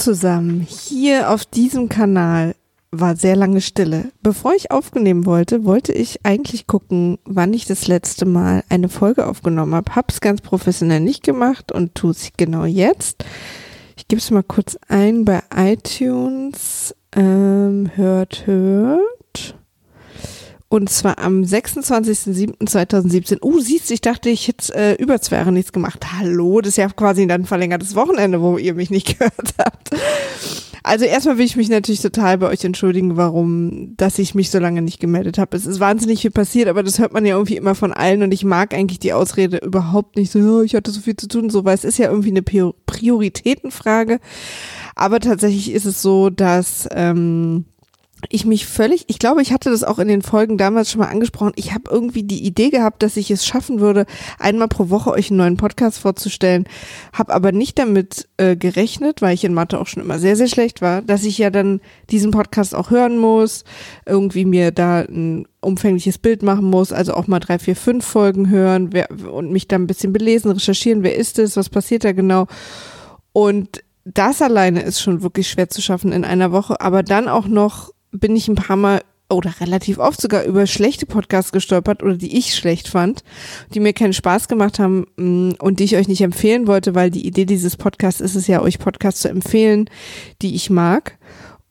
Zusammen, hier auf diesem Kanal war sehr lange Stille. Bevor ich aufnehmen wollte, wollte ich eigentlich gucken, wann ich das letzte Mal eine Folge aufgenommen habe. Hab's ganz professionell nicht gemacht und tue es genau jetzt. Ich gebe es mal kurz ein bei iTunes. Ähm, hört, hört. Und zwar am 26.07.2017. Oh, siehst ich dachte, ich hätte äh, über zwei Jahre nichts gemacht. Hallo, das ist ja quasi dann verlängertes Wochenende, wo ihr mich nicht gehört habt. Also erstmal will ich mich natürlich total bei euch entschuldigen, warum, dass ich mich so lange nicht gemeldet habe. Es ist wahnsinnig viel passiert, aber das hört man ja irgendwie immer von allen und ich mag eigentlich die Ausrede überhaupt nicht so, oh, ich hatte so viel zu tun, so, weil es ist ja irgendwie eine Prioritätenfrage. Aber tatsächlich ist es so, dass ähm, ich mich völlig, ich glaube, ich hatte das auch in den Folgen damals schon mal angesprochen. Ich habe irgendwie die Idee gehabt, dass ich es schaffen würde, einmal pro Woche euch einen neuen Podcast vorzustellen, habe aber nicht damit äh, gerechnet, weil ich in Mathe auch schon immer sehr, sehr schlecht war, dass ich ja dann diesen Podcast auch hören muss, irgendwie mir da ein umfängliches Bild machen muss, also auch mal drei, vier, fünf Folgen hören wer, und mich da ein bisschen belesen, recherchieren, wer ist es, was passiert da genau. Und das alleine ist schon wirklich schwer zu schaffen in einer Woche, aber dann auch noch bin ich ein paar Mal oder relativ oft sogar über schlechte Podcasts gestolpert oder die ich schlecht fand, die mir keinen Spaß gemacht haben mm, und die ich euch nicht empfehlen wollte, weil die Idee dieses Podcasts ist es ja, euch Podcasts zu empfehlen, die ich mag.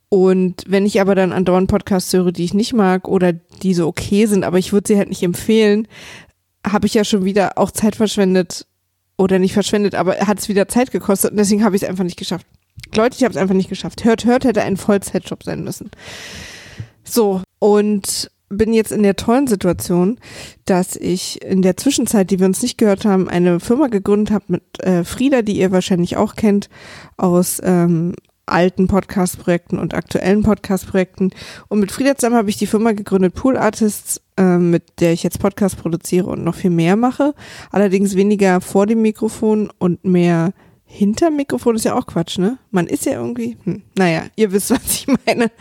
Und wenn ich aber dann andauernd Podcasts höre, die ich nicht mag oder die so okay sind, aber ich würde sie halt nicht empfehlen, habe ich ja schon wieder auch Zeit verschwendet oder nicht verschwendet, aber hat es wieder Zeit gekostet und deswegen habe ich es einfach nicht geschafft. Leute, ich habe es einfach nicht geschafft. Hört, hört hätte ein Vollzeitjob sein müssen. So, und bin jetzt in der tollen Situation, dass ich in der Zwischenzeit, die wir uns nicht gehört haben, eine Firma gegründet habe mit äh, Frieda, die ihr wahrscheinlich auch kennt, aus ähm, alten Podcast-Projekten und aktuellen Podcast-Projekten. Und mit Frieda zusammen habe ich die Firma gegründet, Pool Artists, äh, mit der ich jetzt Podcast produziere und noch viel mehr mache. Allerdings weniger vor dem Mikrofon und mehr hinter Mikrofon ist ja auch Quatsch, ne? Man ist ja irgendwie, hm, naja, ihr wisst, was ich meine.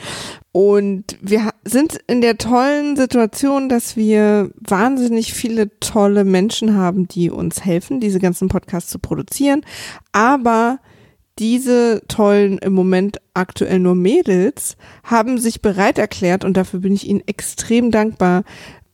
Und wir sind in der tollen Situation, dass wir wahnsinnig viele tolle Menschen haben, die uns helfen, diese ganzen Podcasts zu produzieren. Aber diese tollen, im Moment aktuell nur Mädels, haben sich bereit erklärt, und dafür bin ich ihnen extrem dankbar,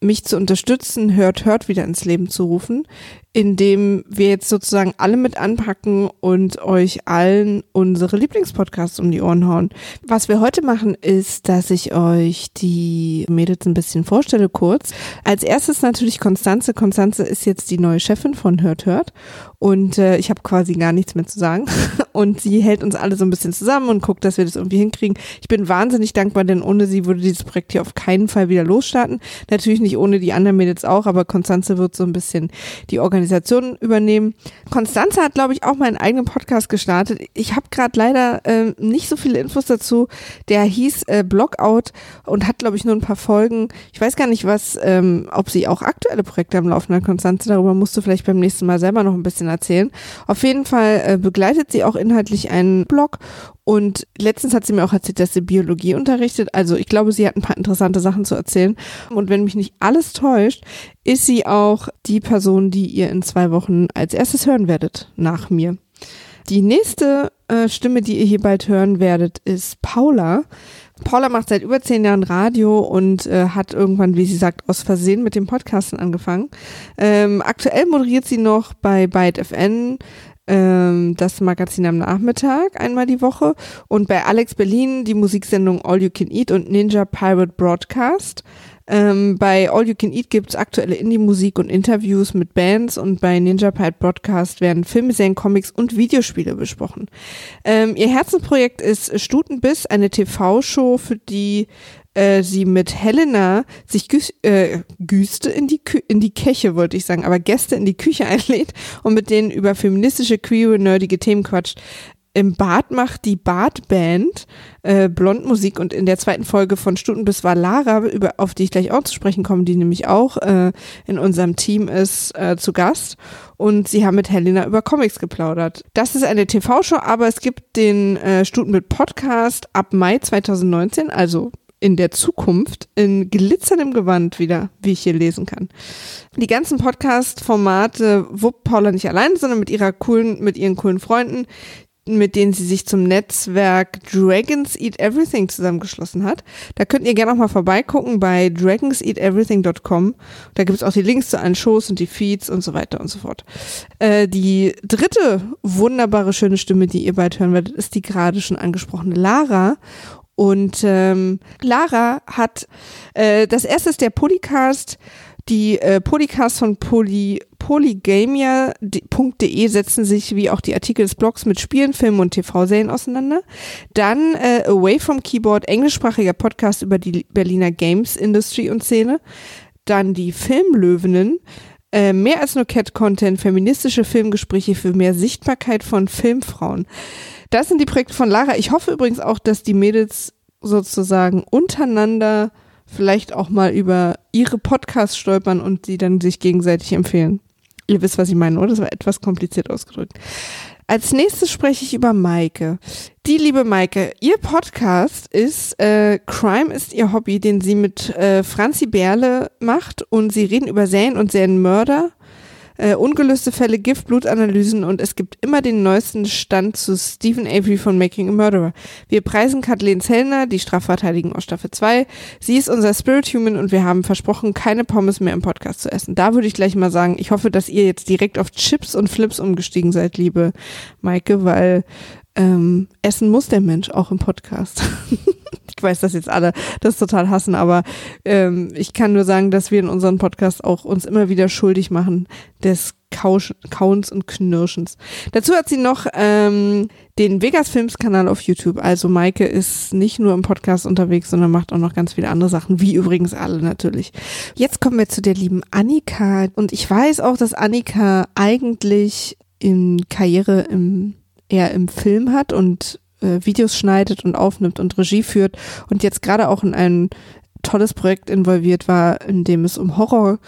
mich zu unterstützen, hört, hört wieder ins Leben zu rufen, indem wir jetzt sozusagen alle mit anpacken und euch allen unsere Lieblingspodcasts um die Ohren hauen. Was wir heute machen, ist, dass ich euch die Mädels ein bisschen vorstelle kurz. Als erstes natürlich Konstanze. Konstanze ist jetzt die neue Chefin von Hört Hört und äh, ich habe quasi gar nichts mehr zu sagen. Und sie hält uns alle so ein bisschen zusammen und guckt, dass wir das irgendwie hinkriegen. Ich bin wahnsinnig dankbar, denn ohne sie würde dieses Projekt hier auf keinen Fall wieder losstarten. Natürlich nicht ohne die anderen Mädels auch, aber Konstanze wird so ein bisschen die Organisation übernehmen. Konstanze hat, glaube ich, auch meinen eigenen Podcast gestartet. Ich habe gerade leider äh, nicht so viele Infos dazu. Der hieß äh, Blogout und hat, glaube ich, nur ein paar Folgen. Ich weiß gar nicht, was, ähm, ob sie auch aktuelle Projekte am Laufen hat, Konstanze. Darüber musst du vielleicht beim nächsten Mal selber noch ein bisschen erzählen. Auf jeden Fall äh, begleitet sie auch inhaltlich einen Blog und letztens hat sie mir auch erzählt, dass sie Biologie unterrichtet. Also ich glaube, sie hat ein paar interessante Sachen zu erzählen. Und wenn mich nicht alles täuscht, ist sie auch die Person, die ihr in zwei Wochen als erstes hören werdet, nach mir. Die nächste äh, Stimme, die ihr hier bald hören werdet, ist Paula. Paula macht seit über zehn Jahren Radio und äh, hat irgendwann, wie sie sagt, aus Versehen mit dem Podcasten angefangen. Ähm, aktuell moderiert sie noch bei Byte FN, ähm, das Magazin am Nachmittag einmal die Woche und bei Alex Berlin die Musiksendung All You Can Eat und Ninja Pirate Broadcast. Ähm, bei All You Can Eat gibt's aktuelle Indie-Musik und Interviews mit Bands und bei Ninja Pirate Broadcast werden Filme, Serien, Comics und Videospiele besprochen. Ähm, ihr Herzensprojekt ist Stutenbiss, eine TV-Show, für die äh, sie mit Helena sich Gü äh, Güste in die, Kü in die Keche, wollte ich sagen, aber Gäste in die Küche einlädt und mit denen über feministische, queere, nerdige Themen quatscht. Im Bad macht die Badband äh, Blondmusik und in der zweiten Folge von Stunden bis war Lara, über, auf die ich gleich auch zu sprechen komme, die nämlich auch äh, in unserem Team ist, äh, zu Gast. Und sie haben mit Helena über Comics geplaudert. Das ist eine TV-Show, aber es gibt den äh, Stutenbild Podcast ab Mai 2019, also in der Zukunft in glitzerndem Gewand wieder, wie ich hier lesen kann. Die ganzen Podcast-Formate wuppt Paula nicht allein, sondern mit ihrer coolen, mit ihren coolen Freunden. mit denen sie sich zum Netzwerk Dragons Eat Everything zusammengeschlossen hat. Da könnt ihr gerne auch mal vorbeigucken bei dragonseateverything.com. Da gibt es auch die Links zu allen Shows und die Feeds und so weiter und so fort. Äh, die dritte wunderbare, schöne Stimme, die ihr bald hören werdet, ist die gerade schon angesprochene Lara. Und ähm, Lara hat, äh, das erste ist der Polycast, die äh, Polycasts von Poly, polygamia.de setzen sich wie auch die Artikel des Blogs mit Spielen, Filmen und TV-Serien auseinander. Dann äh, Away from Keyboard, englischsprachiger Podcast über die Berliner Games Industry und Szene. Dann die Filmlöwinnen, äh, mehr als nur Cat-Content, feministische Filmgespräche für mehr Sichtbarkeit von Filmfrauen. Das sind die Projekte von Lara. Ich hoffe übrigens auch, dass die Mädels sozusagen untereinander vielleicht auch mal über ihre Podcasts stolpern und sie dann sich gegenseitig empfehlen. Ihr wisst, was ich meine, oder? Das war etwas kompliziert ausgedrückt. Als nächstes spreche ich über Maike. Die liebe Maike, ihr Podcast ist äh, Crime ist ihr Hobby, den sie mit äh, Franzi Berle macht und sie reden über Serien und Serienmörder äh, ungelöste Fälle, Gift, Blutanalysen und es gibt immer den neuesten Stand zu Stephen Avery von Making a Murderer. Wir preisen Kathleen Zellner, die Strafverteidigung aus Staffel 2. Sie ist unser Spirit Human und wir haben versprochen, keine Pommes mehr im Podcast zu essen. Da würde ich gleich mal sagen, ich hoffe, dass ihr jetzt direkt auf Chips und Flips umgestiegen seid, liebe Maike, weil ähm, essen muss der Mensch auch im Podcast. ich weiß, dass jetzt alle das total hassen, aber ähm, ich kann nur sagen, dass wir in unserem Podcast auch uns immer wieder schuldig machen des Kauens und Knirschens. Dazu hat sie noch ähm, den Vegas Films Kanal auf YouTube. Also Maike ist nicht nur im Podcast unterwegs, sondern macht auch noch ganz viele andere Sachen, wie übrigens alle natürlich. Jetzt kommen wir zu der lieben Annika und ich weiß auch, dass Annika eigentlich in Karriere im eher im Film hat und äh, Videos schneidet und aufnimmt und Regie führt und jetzt gerade auch in ein tolles Projekt involviert war, in dem es um Horror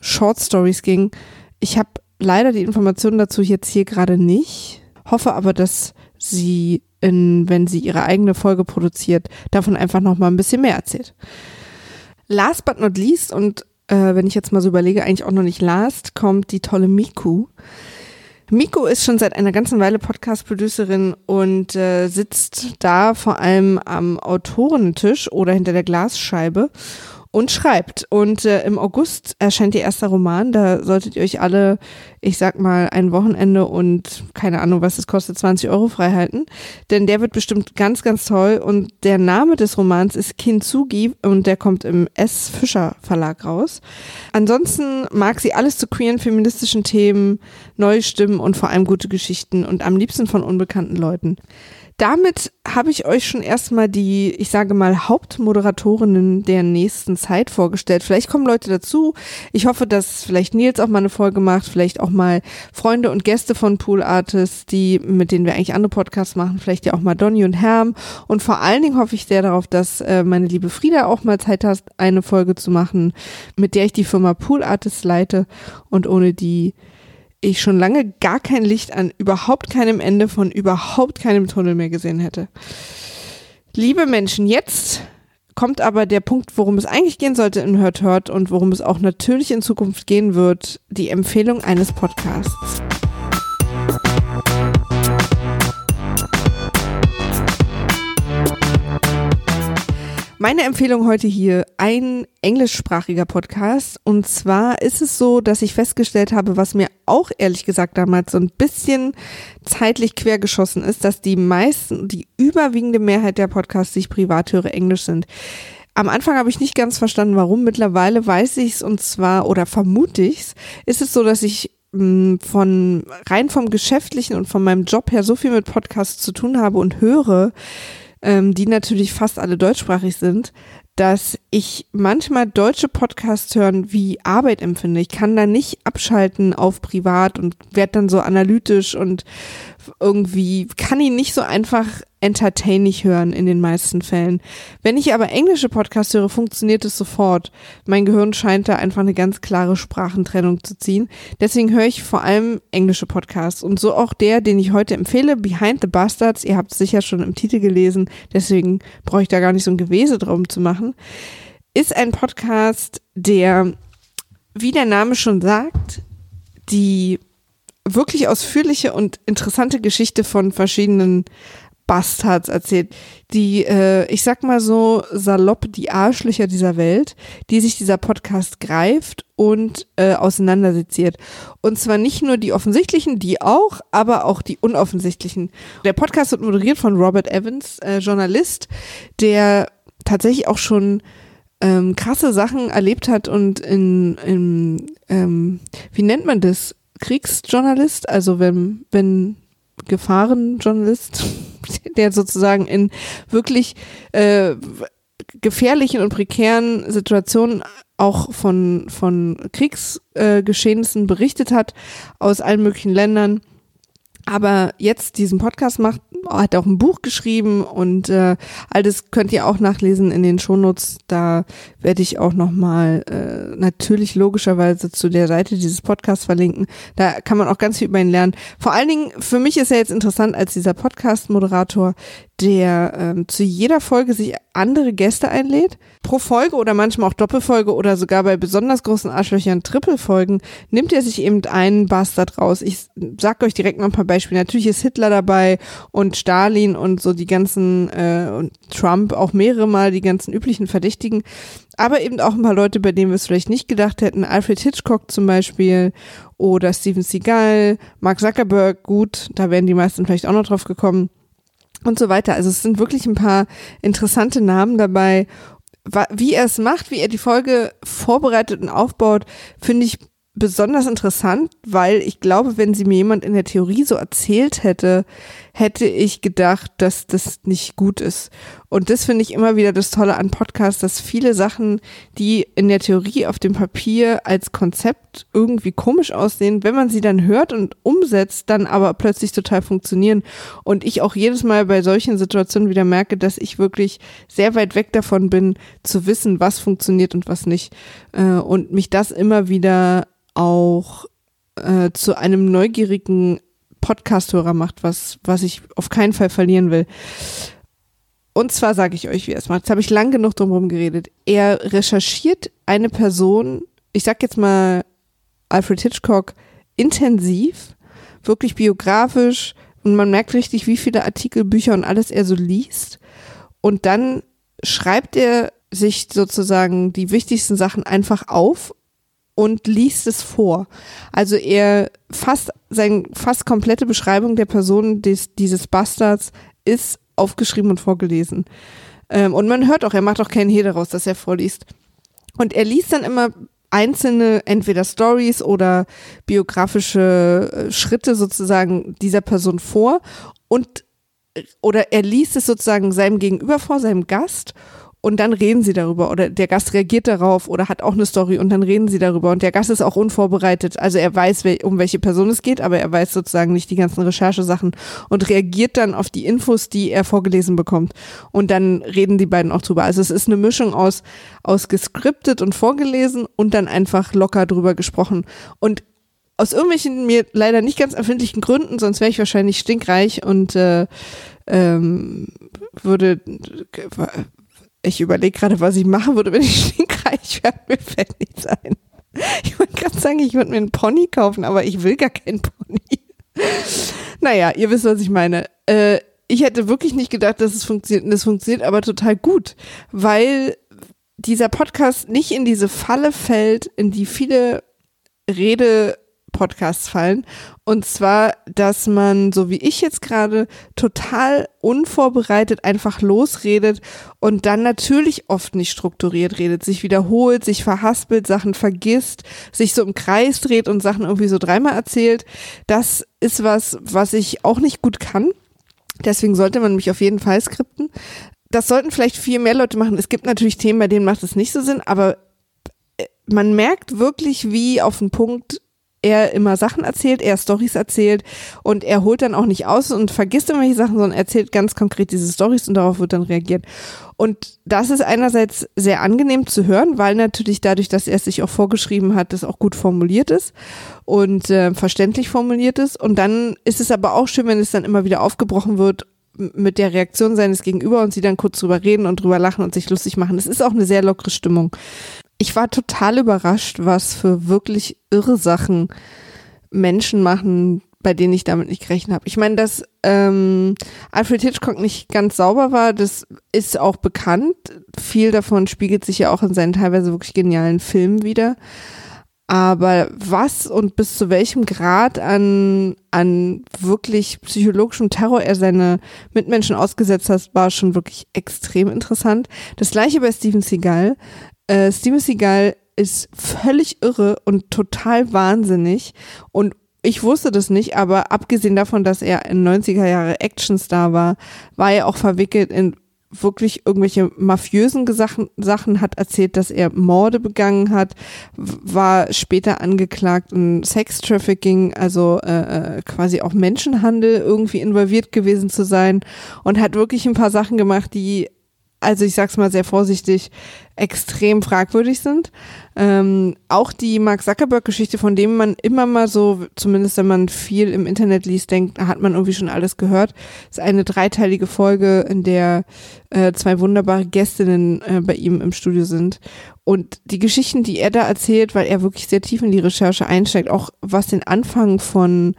Short Stories ging. Ich habe leider die Informationen dazu jetzt hier gerade nicht, hoffe aber, dass sie in, wenn sie ihre eigene Folge produziert, davon einfach noch mal ein bisschen mehr erzählt. Last but not least und äh, wenn ich jetzt mal so überlege, eigentlich auch noch nicht last, kommt die tolle Miku. Miko ist schon seit einer ganzen Weile Podcast-Producerin und äh, sitzt da vor allem am Autorentisch oder hinter der Glasscheibe und schreibt. Und äh, im August erscheint ihr erster Roman. Da solltet ihr euch alle, ich sag mal, ein Wochenende und keine Ahnung, was es kostet, 20 Euro freihalten. Denn der wird bestimmt ganz, ganz toll. Und der Name des Romans ist Kintsugi und der kommt im S. Fischer Verlag raus. Ansonsten mag sie alles zu queeren, feministischen Themen, neue Stimmen und vor allem gute Geschichten und am liebsten von unbekannten Leuten damit habe ich euch schon erstmal die, ich sage mal, Hauptmoderatorinnen der nächsten Zeit vorgestellt. Vielleicht kommen Leute dazu. Ich hoffe, dass vielleicht Nils auch mal eine Folge macht, vielleicht auch mal Freunde und Gäste von Pool Artists, die, mit denen wir eigentlich andere Podcasts machen, vielleicht ja auch mal Donny und Herm. Und vor allen Dingen hoffe ich sehr darauf, dass äh, meine liebe Frieda auch mal Zeit hat, eine Folge zu machen, mit der ich die Firma Pool Artists leite und ohne die ich schon lange gar kein Licht an überhaupt keinem Ende von überhaupt keinem Tunnel mehr gesehen hätte. Liebe Menschen, jetzt kommt aber der Punkt, worum es eigentlich gehen sollte in Hört Hört und worum es auch natürlich in Zukunft gehen wird, die Empfehlung eines Podcasts. Meine Empfehlung heute hier, ein englischsprachiger Podcast. Und zwar ist es so, dass ich festgestellt habe, was mir auch ehrlich gesagt damals so ein bisschen zeitlich quergeschossen ist, dass die meisten, die überwiegende Mehrheit der Podcasts, die ich privat höre, englisch sind. Am Anfang habe ich nicht ganz verstanden, warum. Mittlerweile weiß ich es und zwar, oder vermute ich es, ist es so, dass ich hm, von rein vom Geschäftlichen und von meinem Job her so viel mit Podcasts zu tun habe und höre, ähm, die natürlich fast alle deutschsprachig sind, dass ich manchmal deutsche Podcasts hören wie Arbeit empfinde. Ich kann da nicht abschalten auf privat und werde dann so analytisch und irgendwie kann ihn nicht so einfach entertainig hören in den meisten Fällen. Wenn ich aber englische Podcasts höre, funktioniert es sofort. Mein Gehirn scheint da einfach eine ganz klare Sprachentrennung zu ziehen. Deswegen höre ich vor allem englische Podcasts und so auch der, den ich heute empfehle, Behind the Bastards. Ihr habt es sicher schon im Titel gelesen, deswegen brauche ich da gar nicht so ein Gewese drum zu machen. Ist ein Podcast, der, wie der Name schon sagt, die wirklich ausführliche und interessante Geschichte von verschiedenen Bastards erzählt, die, äh, ich sag mal so salopp, die Arschlöcher dieser Welt, die sich dieser Podcast greift und äh, auseinandersetziert. Und zwar nicht nur die offensichtlichen, die auch, aber auch die unoffensichtlichen. Der Podcast wird moderiert von Robert Evans, äh, Journalist, der tatsächlich auch schon ähm, krasse Sachen erlebt hat und in, in ähm, wie nennt man das? Kriegsjournalist, also wenn, wenn Gefahrenjournalist, der sozusagen in wirklich äh, gefährlichen und prekären Situationen auch von, von Kriegsgeschehnissen äh, berichtet hat aus allen möglichen Ländern aber jetzt diesen Podcast macht, hat auch ein Buch geschrieben und äh, all das könnt ihr auch nachlesen in den Shownotes. Da werde ich auch nochmal äh, natürlich logischerweise zu der Seite dieses Podcasts verlinken. Da kann man auch ganz viel über ihn lernen. Vor allen Dingen, für mich ist er jetzt interessant als dieser Podcast-Moderator, der ähm, zu jeder Folge sich andere Gäste einlädt. Pro Folge oder manchmal auch Doppelfolge oder sogar bei besonders großen Arschlöchern Trippelfolgen nimmt er sich eben einen Bastard raus. Ich sag euch direkt mal ein paar Beispiele. Natürlich ist Hitler dabei und Stalin und so die ganzen äh, und Trump auch mehrere Mal die ganzen üblichen Verdächtigen. Aber eben auch ein paar Leute, bei denen wir es vielleicht nicht gedacht hätten. Alfred Hitchcock zum Beispiel oder Steven Seagal, Mark Zuckerberg, gut, da wären die meisten vielleicht auch noch drauf gekommen und so weiter. Also es sind wirklich ein paar interessante Namen dabei. Wie er es macht, wie er die Folge vorbereitet und aufbaut, finde ich besonders interessant, weil ich glaube, wenn sie mir jemand in der Theorie so erzählt hätte, hätte ich gedacht, dass das nicht gut ist. Und das finde ich immer wieder das Tolle an Podcasts, dass viele Sachen, die in der Theorie auf dem Papier als Konzept irgendwie komisch aussehen, wenn man sie dann hört und umsetzt, dann aber plötzlich total funktionieren. Und ich auch jedes Mal bei solchen Situationen wieder merke, dass ich wirklich sehr weit weg davon bin, zu wissen, was funktioniert und was nicht. Äh, und mich das immer wieder auch äh, zu einem neugierigen Podcast-Hörer macht, was, was ich auf keinen Fall verlieren will. Und zwar sage ich euch, wie er es macht. Jetzt habe ich lang genug drum geredet. Er recherchiert eine Person, ich sag jetzt mal Alfred Hitchcock, intensiv, wirklich biografisch und man merkt richtig, wie viele Artikel, Bücher und alles er so liest. Und dann schreibt er sich sozusagen die wichtigsten Sachen einfach auf und liest es vor. Also er fast seine fast komplette Beschreibung der Person des, dieses Bastards ist aufgeschrieben und vorgelesen. Ähm, und man hört auch, er macht auch keinen Hehl daraus, dass er vorliest. Und er liest dann immer einzelne entweder Stories oder biografische äh, Schritte sozusagen dieser Person vor und oder er liest es sozusagen seinem Gegenüber vor, seinem Gast und dann reden sie darüber oder der Gast reagiert darauf oder hat auch eine Story und dann reden sie darüber und der Gast ist auch unvorbereitet. Also er weiß, um welche Person es geht, aber er weiß sozusagen nicht die ganzen Recherchesachen und reagiert dann auf die Infos, die er vorgelesen bekommt. Und dann reden die beiden auch drüber. Also es ist eine Mischung aus, aus geskriptet und vorgelesen und dann einfach locker drüber gesprochen. Und aus irgendwelchen mir leider nicht ganz erfindlichen Gründen, sonst wäre ich wahrscheinlich stinkreich und äh, ähm, würde ich überlege gerade, was ich machen würde, wenn ich stinkreich wäre. Mir fällt nichts ein. Ich wollte gerade sagen, ich würde mir einen Pony kaufen, aber ich will gar keinen Pony. Naja, ihr wisst, was ich meine. Äh, ich hätte wirklich nicht gedacht, dass es funktioniert. Und es funktioniert aber total gut, weil dieser Podcast nicht in diese Falle fällt, in die viele Rede Podcasts fallen. Und zwar, dass man, so wie ich jetzt gerade, total unvorbereitet einfach losredet und dann natürlich oft nicht strukturiert redet, sich wiederholt, sich verhaspelt, Sachen vergisst, sich so im Kreis dreht und Sachen irgendwie so dreimal erzählt. Das ist was, was ich auch nicht gut kann. Deswegen sollte man mich auf jeden Fall skripten. Das sollten vielleicht viel mehr Leute machen. Es gibt natürlich Themen, bei denen macht es nicht so Sinn, aber äh, man merkt wirklich, wie auf den Punkt er immer Sachen erzählt, er Stories erzählt und er holt dann auch nicht aus und vergisst irgendwelche Sachen, sondern erzählt ganz konkret diese Stories und darauf wird dann reagiert. Und das ist einerseits sehr angenehm zu hören, weil natürlich dadurch, dass er es sich auch vorgeschrieben hat, das auch gut formuliert ist und äh, verständlich formuliert ist. Und dann ist es aber auch schön, wenn es dann immer wieder aufgebrochen wird mit der Reaktion seines Gegenüber und sie dann kurz drüber reden und drüber lachen und sich lustig machen. Es ist auch eine sehr lockere Stimmung ich war total überrascht, was für wirklich irre Sachen Menschen machen, bei denen ich damit nicht gerechnet habe. Ich meine, dass ähm, Alfred Hitchcock nicht ganz sauber war, das ist auch bekannt. Viel davon spiegelt sich ja auch in seinen teilweise wirklich genialen Filmen wieder. Aber was und bis zu welchem Grad an, an wirklich psychologischem Terror er seine Mitmenschen ausgesetzt hat, war schon wirklich extrem interessant. Das gleiche bei Steven Seagal. Äh, Steven Seagal ist völlig irre und total wahnsinnig. Und ich wusste das nicht, aber abgesehen davon, dass er in 90er Jahre Actionstar war, war er auch verwickelt in wirklich irgendwelche mafiösen Sachen, Sachen hat erzählt, dass er Morde begangen hat, war später angeklagt in Sex-Trafficking, also äh, äh, quasi auch Menschenhandel irgendwie involviert gewesen zu sein und hat wirklich ein paar Sachen gemacht, die also ich sag's mal sehr vorsichtig, extrem fragwürdig sind. Ähm, auch die Mark Zuckerberg-Geschichte, von dem man immer mal so, zumindest wenn man viel im Internet liest, denkt, hat man irgendwie schon alles gehört, ist eine dreiteilige Folge, in der äh, zwei wunderbare Gästinnen äh, bei ihm im Studio sind. Und die Geschichten, die er da erzählt, weil er wirklich sehr tief in die Recherche einsteigt, auch was den Anfang von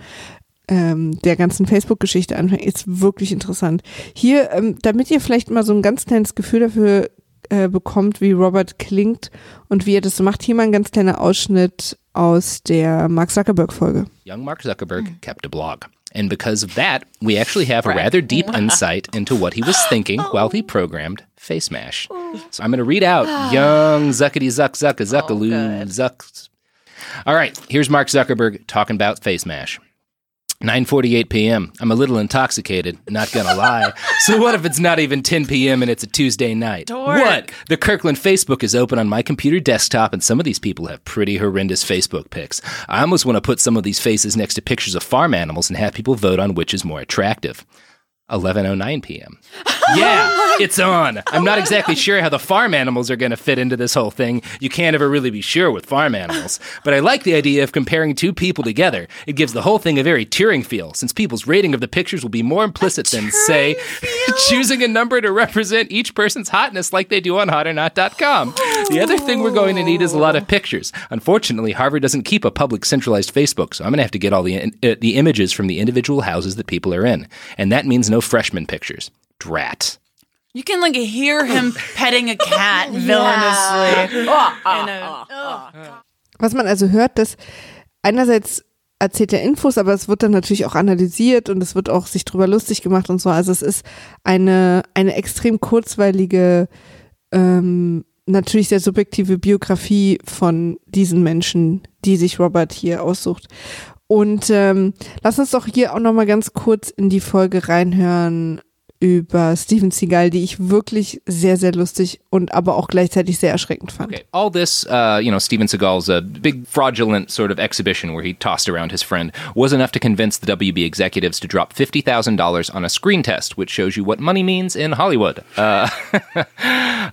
ähm, der ganzen Facebook-Geschichte anfängt, ist wirklich interessant. Hier, ähm, damit ihr vielleicht mal so ein ganz kleines Gefühl dafür äh, bekommt, wie Robert klingt und wie er das so macht, hier mal ein ganz kleiner Ausschnitt aus der Mark Zuckerberg-Folge. Young Mark Zuckerberg kept a blog. And because of that, we actually have a rather deep insight into what he was thinking while he programmed Face Mash. So I'm going to read out young Zuckety Zuck Zucka Zuckaloo Zucks. All right, here's Mark Zuckerberg talking about Face Mash. 9:48 p.m. I'm a little intoxicated, not gonna lie. so what if it's not even 10 p.m. and it's a Tuesday night? Dork. What? The Kirkland Facebook is open on my computer desktop and some of these people have pretty horrendous Facebook pics. I almost want to put some of these faces next to pictures of farm animals and have people vote on which is more attractive. 11:09 p.m. Yeah, it's on. I'm not exactly sure how the farm animals are going to fit into this whole thing. You can't ever really be sure with farm animals. But I like the idea of comparing two people together. It gives the whole thing a very Turing feel, since people's rating of the pictures will be more implicit than, say, choosing a number to represent each person's hotness like they do on hotornot.com. The other thing we're going to need is a lot of pictures. Unfortunately, Harvard doesn't keep a public centralized Facebook, so I'm going to have to get all the uh, the images from the individual houses that people are in. And that means no freshman pictures. Drat. You can like hear him petting a cat villainously. In a- Was man also hört, dass einerseits erzählt er Infos, aber es wird dann natürlich auch analysiert und es wird auch sich drüber lustig gemacht und so. Also es ist eine, eine extrem kurzweilige, ähm, natürlich sehr subjektive Biografie von diesen Menschen, die sich Robert hier aussucht. Und ähm, lass uns doch hier auch nochmal ganz kurz in die Folge reinhören über Steven Seagal, die ich wirklich sehr, sehr lustig und aber auch gleichzeitig sehr erschreckend fand. Okay, all this, uh, you know, Steven Seagal's uh, big fraudulent sort of exhibition where he tossed around his friend was enough to convince the WB executives to drop $50,000 on a screen test, which shows you what money means in Hollywood. Uh,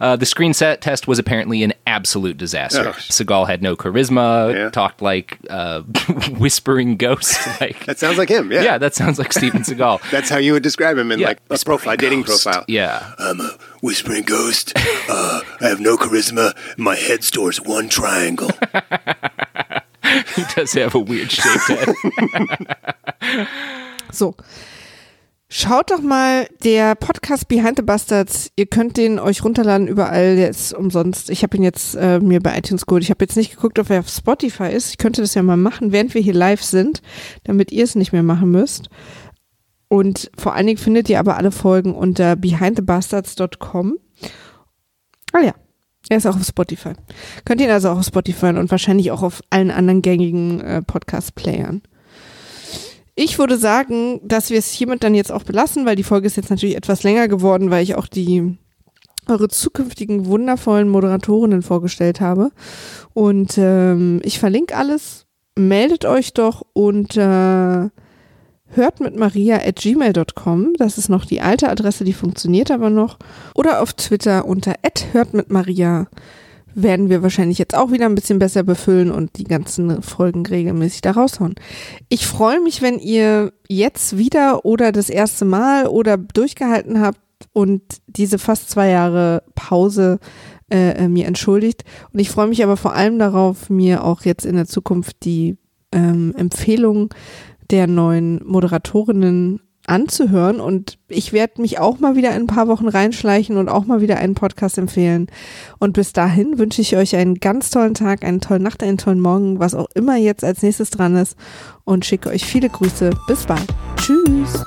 uh, the screen set test was apparently an absolute disaster. Oh. Seagal had no charisma, Yeah. talked like uh, whispering ghost. Like, That sounds like him. Yeah. yeah, that sounds like Steven Seagal. That's how you would describe him in Yeah. like a profile, dating Ghost. profile. Yeah. I'm a whispering ghost. Uh, I have no charisma. My head stores one triangle. He does have a weird shaped head. So. Schaut doch mal der Podcast Behind the Bastards. Ihr könnt den euch runterladen überall. Der ist umsonst. Ich habe ihn jetzt äh, mir bei iTunes geholt. Ich habe jetzt nicht geguckt, ob er auf Spotify ist. Ich könnte das ja mal machen, während wir hier live sind, damit ihr es nicht mehr machen müsst. Und vor allen Dingen findet ihr aber alle Folgen unter behindthebastards.com. Ah ja, er ist auch auf Spotify. Könnt ihr ihn also auch auf Spotify und wahrscheinlich auch auf allen anderen gängigen äh, Podcast-Playern. Ich würde sagen, dass wir es hiermit dann jetzt auch belassen, weil die Folge ist jetzt natürlich etwas länger geworden, weil ich auch die eure zukünftigen wundervollen Moderatorinnen vorgestellt habe. Und ähm, ich verlinke alles. Meldet euch doch unter hört mit Maria at gmail.com. Das ist noch die alte Adresse, die funktioniert aber noch. Oder auf Twitter unter hört mit Maria werden wir wahrscheinlich jetzt auch wieder ein bisschen besser befüllen und die ganzen Folgen regelmäßig da raushauen. Ich freue mich, wenn ihr jetzt wieder oder das erste Mal oder durchgehalten habt und diese fast zwei Jahre Pause äh, äh, mir entschuldigt. Und ich freue mich aber vor allem darauf, mir auch jetzt in der Zukunft die ähm, Empfehlungen der neuen Moderatorinnen anzuhören und ich werde mich auch mal wieder in ein paar Wochen reinschleichen und auch mal wieder einen Podcast empfehlen. Und bis dahin wünsche ich euch einen ganz tollen Tag, eine tolle Nacht, einen tollen Morgen, was auch immer jetzt als nächstes dran ist und schicke euch viele Grüße. Bis bald. Tschüss.